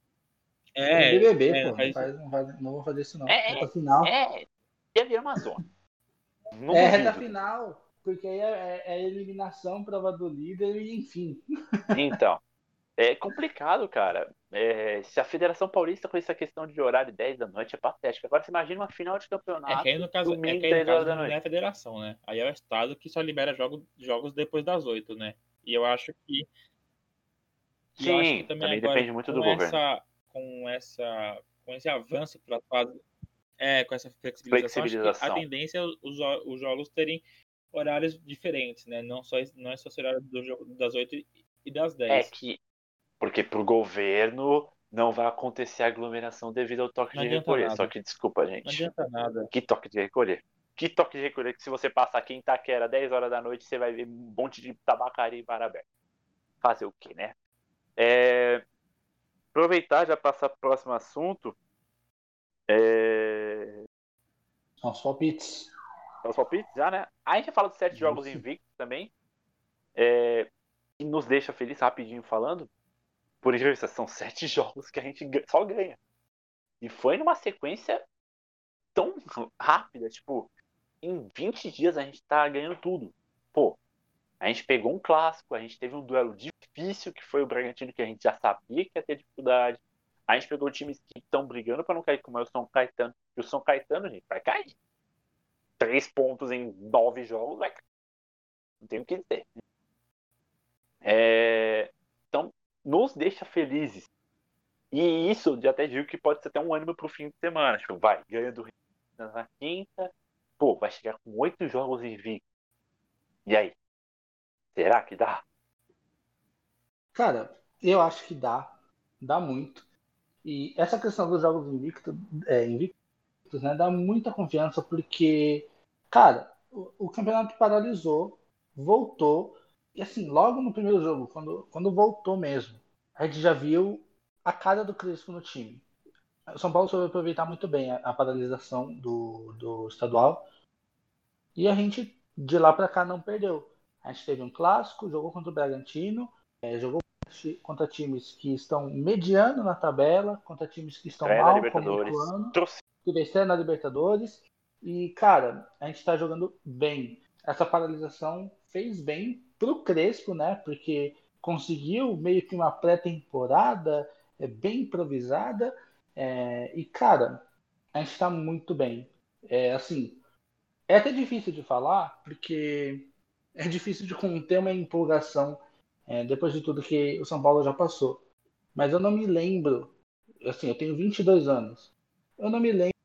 É, BBB, é, pô. Faz... Não, vai, não, vou fazer isso, não. É, reta final. É, ia virar uma zona. Não é reta final, porque aí é, é, é eliminação, prova do líder e enfim. Então, é complicado, cara. É, se a Federação Paulista com essa questão de horário 10 da noite é patética. Agora você imagina uma final de campeonato. É que aí no caso, domingo, é que aí, no caso não é a federação, né? Aí é o Estado que só libera jogos, jogos depois das 8, né? E eu acho que. Sim, acho que também, também depende muito do essa, governo. Com, essa, com esse avanço para fase. É, com essa flexibilização, flexibilização. a tendência é os, os jogos terem horários diferentes, né? Não, só, não é só o horário do, das 8 e das 10. É que porque para o governo não vai acontecer aglomeração devido ao toque não de recolher. Nada. Só que, desculpa, gente. Não adianta nada. Que toque de recolher? Que toque de recolher que se você passar aqui em Itaquera 10 horas da noite, você vai ver um monte de tabacaria e bar aberto. Fazer o quê, né? É... Aproveitar já passar para o próximo assunto. É... São os palpites. São os palpites já, né? A gente fala dos sete Isso. jogos invictos também. É... E nos deixa feliz rapidinho falando. Por isso, são sete <laughs> jogos que a gente só ganha. E foi numa sequência tão rápida, tipo, em 20 dias a gente tá ganhando tudo. Pô, a gente pegou um clássico, a gente teve um duelo difícil, que foi o Bragantino, que a gente já sabia que ia ter dificuldade. A gente pegou times que estão brigando para não cair, como é o São Caetano. E o São Caetano, gente, vai cair. Três pontos em nove jogos, vai cair. Não tem o que dizer. É... Nos deixa felizes. E isso já até digo que pode ser até um ânimo pro fim de semana. Tipo, vai, ganha do na quinta, pô, vai chegar com oito jogos invictos. E aí? Será que dá? Cara, eu acho que dá. Dá muito. E essa questão dos jogos invictos, é, invictos né, dá muita confiança porque, cara, o, o campeonato paralisou, voltou, e assim, logo no primeiro jogo, quando, quando voltou mesmo, a gente já viu a cara do Crespo no time. O São Paulo soube aproveitar muito bem a, a paralisação do, do estadual. E a gente, de lá para cá, não perdeu. A gente teve um clássico, jogou contra o Bragantino, é, jogou contra times que estão mediano na tabela, contra times que estão Estreia mal, como o Ituano, teve estreia na Libertadores. E, cara, a gente está jogando bem. Essa paralisação fez bem pro Crespo, né? Porque conseguiu meio que uma pré-temporada é, bem improvisada. É, e, cara, a gente está muito bem. É assim, é até difícil de falar, porque é difícil de conter uma empolgação é, depois de tudo que o São Paulo já passou. Mas eu não me lembro, assim, eu tenho 22 anos, eu não me lembro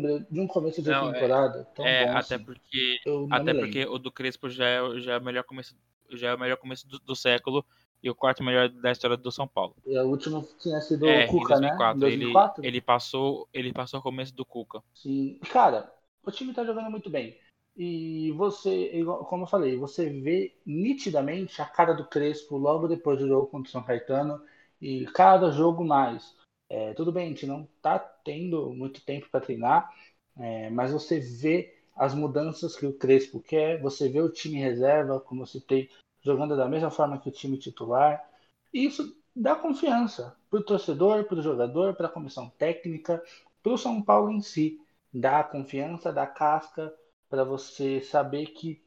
de um começo de não, é, temporada é, tão é, bom até assim. porque até porque o do Crespo já é, já é o melhor começo já é o melhor começo do, do século e o quarto melhor da história do São Paulo. E o último tinha sido é, o Cuca, 2004. né? Em 2004. Ele, ele passou, ele passou o começo do Cuca. Sim. Cara, o time tá jogando muito bem. E você, como eu falei, você vê nitidamente a cara do Crespo logo depois do jogo contra o São Caetano e cada jogo mais. É, tudo bem, a gente não tá tendo muito tempo para treinar, é, mas você vê as mudanças que o Crespo quer, você vê o time reserva, como eu citei, jogando da mesma forma que o time titular. E isso dá confiança para o torcedor, para o jogador, para a comissão técnica, para o São Paulo em si. Dá confiança, dá casca para você saber que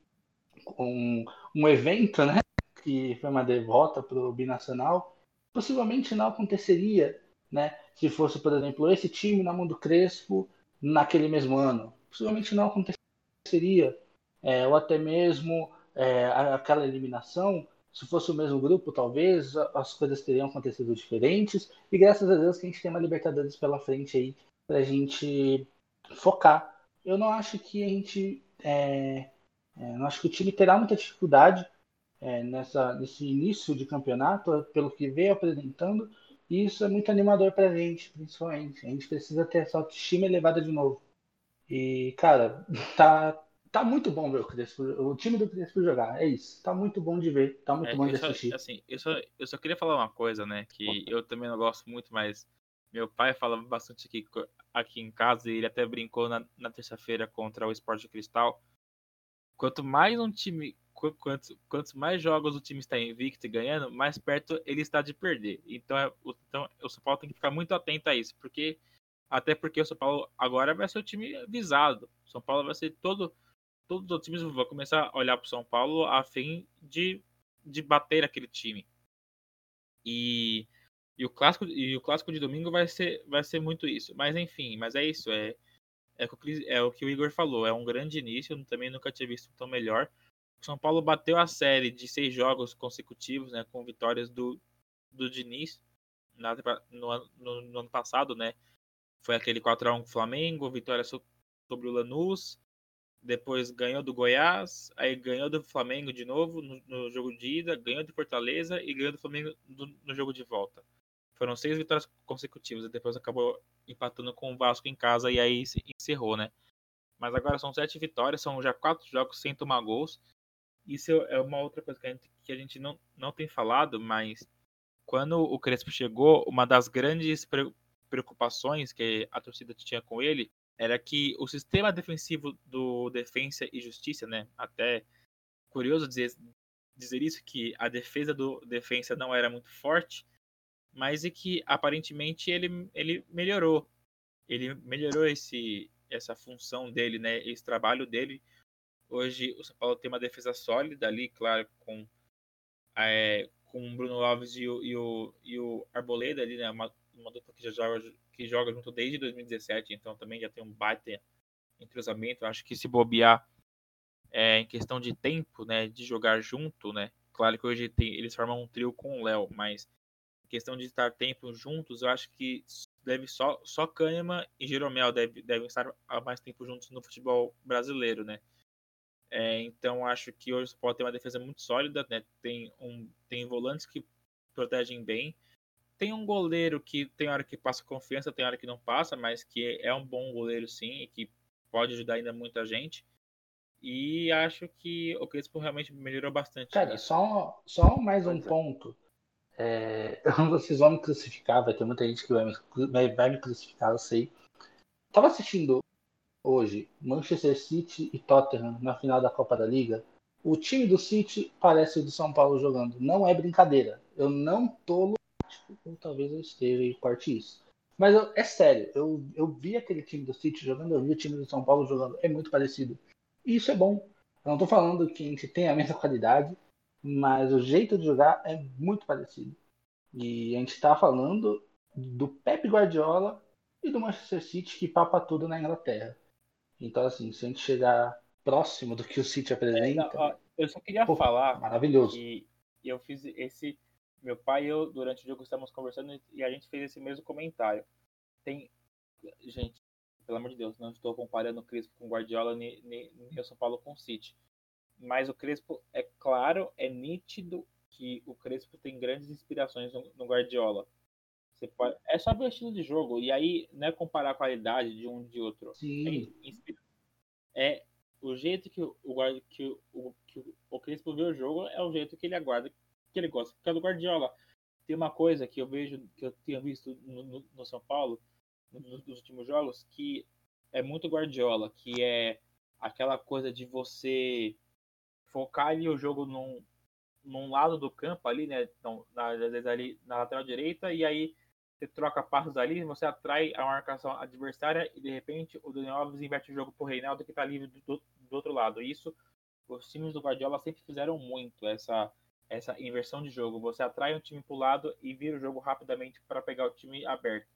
um, um evento, né, que foi uma derrota para o Binacional, possivelmente não aconteceria, né, se fosse, por exemplo, esse time na mão do Crespo naquele mesmo ano. Possivelmente não aconteceria. É, ou até mesmo é, aquela eliminação, se fosse o mesmo grupo, talvez as coisas teriam acontecido diferentes. E graças a Deus que a gente tem uma Libertadores pela frente aí para a gente focar. Eu não acho que a gente, é, é, não acho que o time terá muita dificuldade é, nessa, nesse início de campeonato, pelo que veio apresentando. E isso é muito animador para a gente, principalmente. A gente precisa ter essa autoestima elevada de novo. E, cara, <laughs> tá, tá muito bom ver o Crespo, o time do Crespo jogar. É isso. Tá muito bom de ver, tá muito é, bom de só, assistir. Assim, eu só, eu só queria falar uma coisa, né? Que eu também não gosto muito, mas meu pai fala bastante aqui, aqui em casa, e ele até brincou na, na terça-feira contra o Esporte Cristal. Quanto mais um time. Quanto, quantos mais jogos o time está invicto e ganhando, mais perto ele está de perder. Então, é, o, então o São Paulo tem que ficar muito atento a isso, porque até porque o São Paulo agora vai ser o time visado. O São Paulo vai ser todo todos os times vão começar a olhar para o São Paulo a fim de, de bater aquele time. E, e, o clássico, e o clássico de domingo vai ser, vai ser muito isso. Mas enfim, mas é isso. É, é, é o que o Igor falou. É um grande início. Também nunca tinha visto tão melhor. São Paulo bateu a série de seis jogos consecutivos, né, com vitórias do, do Diniz na, no, no, no ano passado, né? Foi aquele 4x1 com o Flamengo, vitória sobre o Lanús, depois ganhou do Goiás, aí ganhou do Flamengo de novo no, no jogo de ida, ganhou do Fortaleza e ganhou do Flamengo no, no, jogo de volta. Foram seis vitórias consecutivas e depois acabou empatando com o Vasco em casa e aí encerrou, né? Mas agora são sete vitórias, são já quatro jogos sem tomar gols. Isso é uma outra coisa que a gente, que a gente não, não tem falado, mas quando o Crespo chegou, uma das grandes preocupações que a torcida tinha com ele era que o sistema defensivo do Defensa e Justiça, né, até curioso dizer, dizer isso, que a defesa do Defensa não era muito forte, mas e que aparentemente ele, ele melhorou. Ele melhorou esse, essa função dele, né, esse trabalho dele. Hoje o São Paulo tem uma defesa sólida ali, claro, com, é, com o Bruno Alves e o, e o, e o Arboleda ali, né, uma, uma dupla que já joga que joga junto desde 2017, então também já tem um baita entrosamento. Acho que se bobear é, em questão de tempo, né, de jogar junto, né, claro que hoje tem, eles formam um trio com o Léo, mas em questão de estar tempo juntos, eu acho que deve só só Kahneman e Jeromel devem, devem estar há mais tempo juntos no futebol brasileiro, né? É, então acho que hoje o pode ter uma defesa muito sólida, né? Tem um tem volantes que protegem bem, tem um goleiro que tem hora que passa confiança, tem hora que não passa, mas que é um bom goleiro sim e que pode ajudar ainda muita gente. E acho que o Crespo realmente melhorou bastante. Cara, só, só mais um ponto. É, <laughs> vocês vão me crucificar, vai ter muita gente que vai me, vai me crucificar, eu sei. Tava assistindo hoje Manchester City e Tottenham na final da Copa da Liga. O time do City parece o do São Paulo jogando. Não é brincadeira. Eu não tô ou talvez eu esteja e corte isso. Mas eu, é sério, eu, eu vi aquele time do City jogando, eu vi o time do São Paulo jogando, é muito parecido. E isso é bom. Eu não estou falando que a gente tem a mesma qualidade, mas o jeito de jogar é muito parecido. E a gente está falando do Pep Guardiola e do Manchester City que papa tudo na Inglaterra. Então, assim, se a gente chegar próximo do que o City apresenta, eu só queria Pô, falar maravilhoso. que eu fiz esse. Meu pai e eu, durante o jogo, estávamos conversando e a gente fez esse mesmo comentário. Tem. Gente, pelo amor de Deus, não estou comparando o Crespo com o Guardiola nem, nem, nem o São Paulo com o City. Mas o Crespo, é claro, é nítido que o Crespo tem grandes inspirações no, no Guardiola. Você pode, é só ver o estilo de jogo. E aí, não é comparar a qualidade de um de outro. Sim. É, é o jeito que o, que, o, que o Crespo vê o jogo é o jeito que ele aguarda, que ele gosta. Porque é do Guardiola. Tem uma coisa que eu vejo, que eu tenho visto no, no, no São Paulo, nos, nos últimos jogos, que é muito Guardiola, que é aquela coisa de você focar ali o jogo num, num lado do campo ali, né? Então, na, vezes ali na lateral direita, e aí você troca passos ali, você atrai a marcação adversária e de repente o Daniel Alves inverte o jogo pro Reinaldo que está livre do, do, outro lado. Isso os times do Guardiola sempre fizeram muito essa essa inversão de jogo. Você atrai um time pro lado e vira o jogo rapidamente para pegar o time aberto.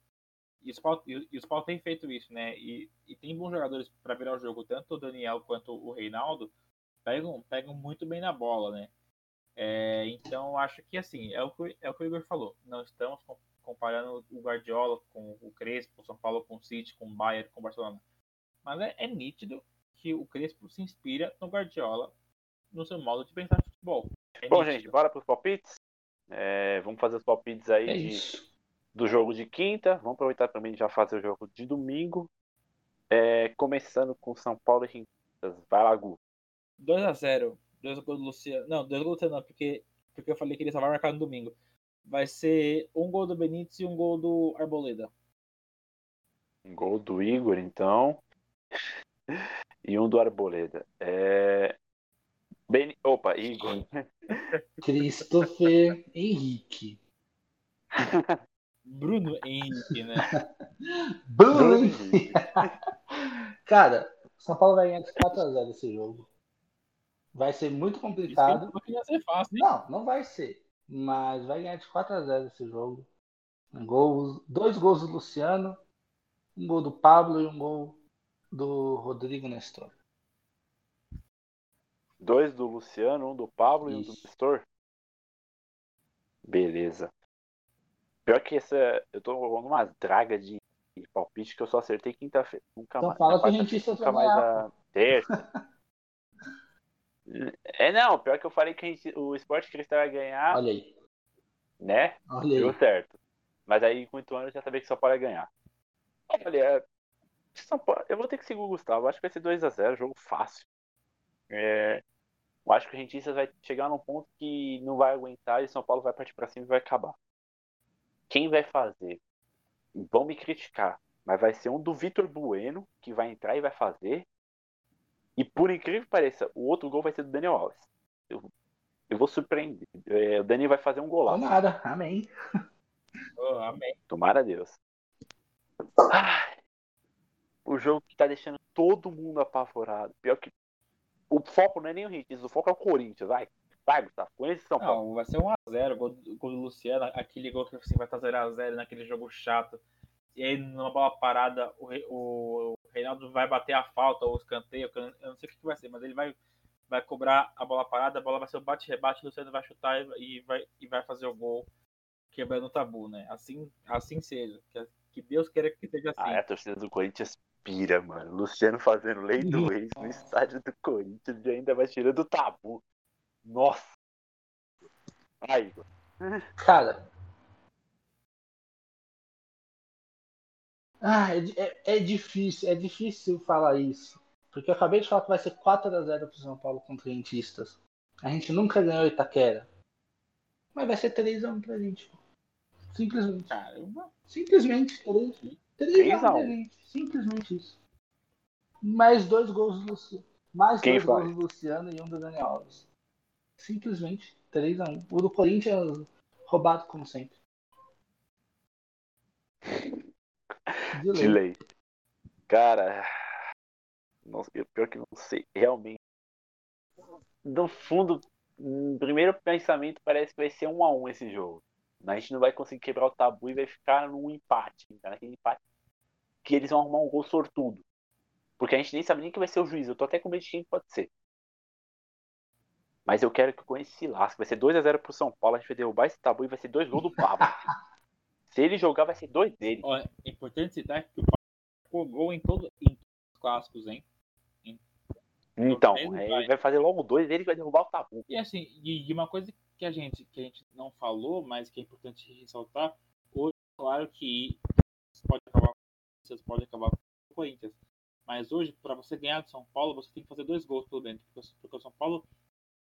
E o Spal tem feito isso, né? E, e tem bons jogadores para virar o jogo, tanto o Daniel quanto o Reinaldo pegam, pegam muito bem na bola, né? É, então acho que assim é o que, é o que o Igor falou. Não estamos comparando o Guardiola com o Crespo, o São Paulo com o City, com o Bayern, com o Barcelona. Mas é, é nítido que o Crespo se inspira no Guardiola no seu modo de pensar futebol. É Bom, nítido. gente, bora para os palpites. É, vamos fazer os palpites aí é de, do jogo de quinta. Vamos aproveitar também já fazer o jogo de domingo. É, começando com São Paulo e Rintas. Vai lá, Gu. 2x0. Dois gols do Luciano. Não, dois gols do Luciano, não, porque, porque eu falei que ele só vai marcar no domingo vai ser um gol do Benítez e um gol do Arboleda. Um gol do Igor, então. <laughs> e um do Arboleda. É... Ben... Opa, Igor. <laughs> Christopher Henrique. <laughs> Bruno Henrique, né? Bruno Henrique. Cara, São Paulo vai ganhar de 4x0 esse jogo. Vai ser muito complicado. Isso não ser fácil, hein? Não, não vai ser. Mas vai ganhar de 4 a 0 esse jogo. Um gol, dois gols do Luciano, um gol do Pablo e um gol do Rodrigo Nestor. Dois do Luciano, um do Pablo Isso. e um do Nestor? Beleza. Pior que essa. Eu tô numa draga de palpite que eu só acertei quinta-feira. Nunca então mais. Fala que a gente nunca mais a terça. É, não, pior que eu falei que gente, o Sport Cristal ia ganhar. Olha aí. Né? Olha Deu certo. Mas aí, com oito anos, eu já sabia que só pode ganhar. Olha, é, São Paulo, eu vou ter que seguir o Gustavo. Acho que vai ser 2x0, jogo fácil. É, eu acho que o Rentistas vai chegar num ponto que não vai aguentar e São Paulo vai partir para cima e vai acabar. Quem vai fazer? Vão me criticar, mas vai ser um do Vitor Bueno que vai entrar e vai fazer. E por incrível que pareça, o outro gol vai ser do Daniel Alves. Eu, eu vou surpreender. É, o Dani vai fazer um golaço. Tomara, amém. Oh, amém. Tomara a Deus. Ah, o jogo que tá deixando todo mundo apavorado. Pior que. O foco não é nem o Corinthians, o foco é o Corinthians. Vai, vai, Gustavo. Conhece São Paulo. Não, vai ser 1x0. Gol, gol do Luciano, aquele gol que assim, vai estar 0x0 naquele jogo chato. E aí, numa bola parada, o, o, Reinaldo vai bater a falta ou escanteio, eu não sei o que vai ser, mas ele vai, vai cobrar a bola parada, a bola vai ser o bate-rebate, o Luciano vai chutar e vai, e vai fazer o gol quebrando o tabu, né? Assim, assim seja. Que, que Deus queira que seja assim. Ah, é, a torcida do Corinthians pira, mano. Luciano fazendo lei do <laughs> ex no estádio do Corinthians e ainda vai tirando o tabu. Nossa! Aí. Cara, Ah, é, é, é, difícil, é difícil falar isso. Porque eu acabei de falar que vai ser 4x0 pro São Paulo contra os rentistas. A gente nunca ganhou Itaquera. Mas vai ser 3x1 pra gente. Simplesmente. Caramba. Simplesmente 3x1 pra gente. Simplesmente isso. Mais dois gols do Luciano. Mais Quem dois gols do Luciano e um do Daniel Alves. Simplesmente 3x1. O do Corinthians roubado como sempre. De lei. De lei. Cara, não, pior que não sei, realmente. No fundo, no primeiro pensamento parece que vai ser um a um esse jogo. A gente não vai conseguir quebrar o tabu e vai ficar num empate. Naquele empate que eles vão arrumar um gol sortudo. Porque a gente nem sabe nem que vai ser o juiz. Eu tô até com medo de quem pode ser. Mas eu quero que com esse lasque. Vai ser 2x0 pro São Paulo. A gente vai derrubar esse tabu e vai ser dois gols do Pablo. <laughs> Se ele jogar, vai ser dois dele. Ó, é importante citar que o Pablo ficou gol em, todo, em todos os clássicos, hein? Então, ele vai. vai fazer logo dois ele vai derrubar o tabu. E assim, e, e, uma coisa que a gente que a gente não falou, mas que é importante ressaltar, hoje, claro que pode acabar, vocês podem acabar com o Corinthians. Mas hoje, para você ganhar do São Paulo, você tem que fazer dois gols pelo dentro. Porque, porque o São Paulo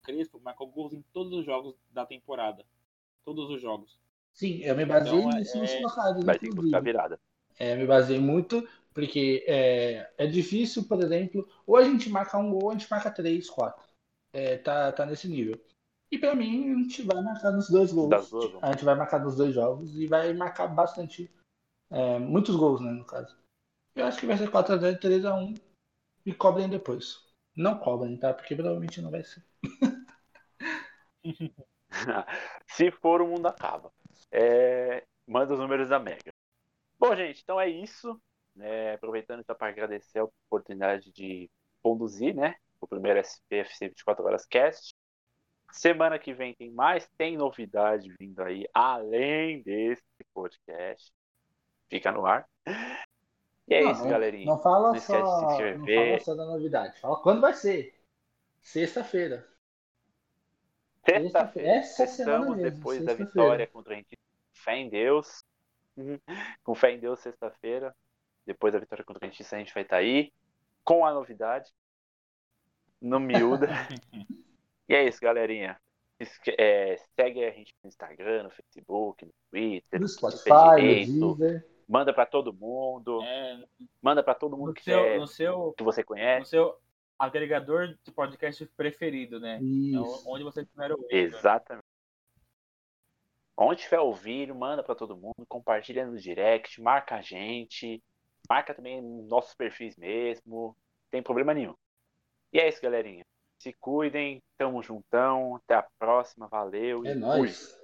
Crespo marcou gols em todos os jogos da temporada. Todos os jogos. Sim, eu me baseei então, nisso é... nos colocados. Vai ter que buscar virada. É, me baseei muito, porque é, é difícil, por exemplo, ou a gente marca um gol, ou a gente marca três, quatro. É, tá, tá nesse nível. E para mim, a gente vai marcar nos dois gols. Duas, a gente vai marcar nos dois jogos e vai marcar bastante. É, muitos gols, né, no caso. Eu acho que vai ser 4x0, 3x1 e cobrem depois. Não cobrem, tá? Porque provavelmente não vai ser. <laughs> Se for, o mundo acaba. É... Manda os números da Mega. Bom, gente, então é isso. É, aproveitando então para agradecer a oportunidade de conduzir, né? O primeiro SPFC 24 Horas Cast. Semana que vem tem mais, tem novidade vindo aí, além desse podcast. Fica no ar. E é não, isso, galerinha. Não fala, não só, não fala só da novidade. Fala quando vai ser. Sexta-feira. Sexta-feira. Essa semana mesmo, depois da vitória contra a gente. Fé em Deus. Uhum. <laughs> Com fé em Deus, sexta-feira. Depois da vitória contra a gente, a gente vai estar tá aí. Com a novidade. No miúda. <laughs> e é isso, galerinha. É, segue a gente no Instagram, no Facebook, no Twitter, no Spotify, no Deezer. Manda para todo mundo. É, manda para todo mundo que, seu, quer, no seu, que você conhece. No seu agregador de podcast preferido, né? Isso. onde você estiver ouvindo. Exatamente. Onde estiver ouvindo, manda para todo mundo, compartilha no direct, marca a gente, marca também nossos perfis mesmo, tem problema nenhum. E é isso, galerinha. Se cuidem, tamo juntão, até a próxima, valeu é nóis.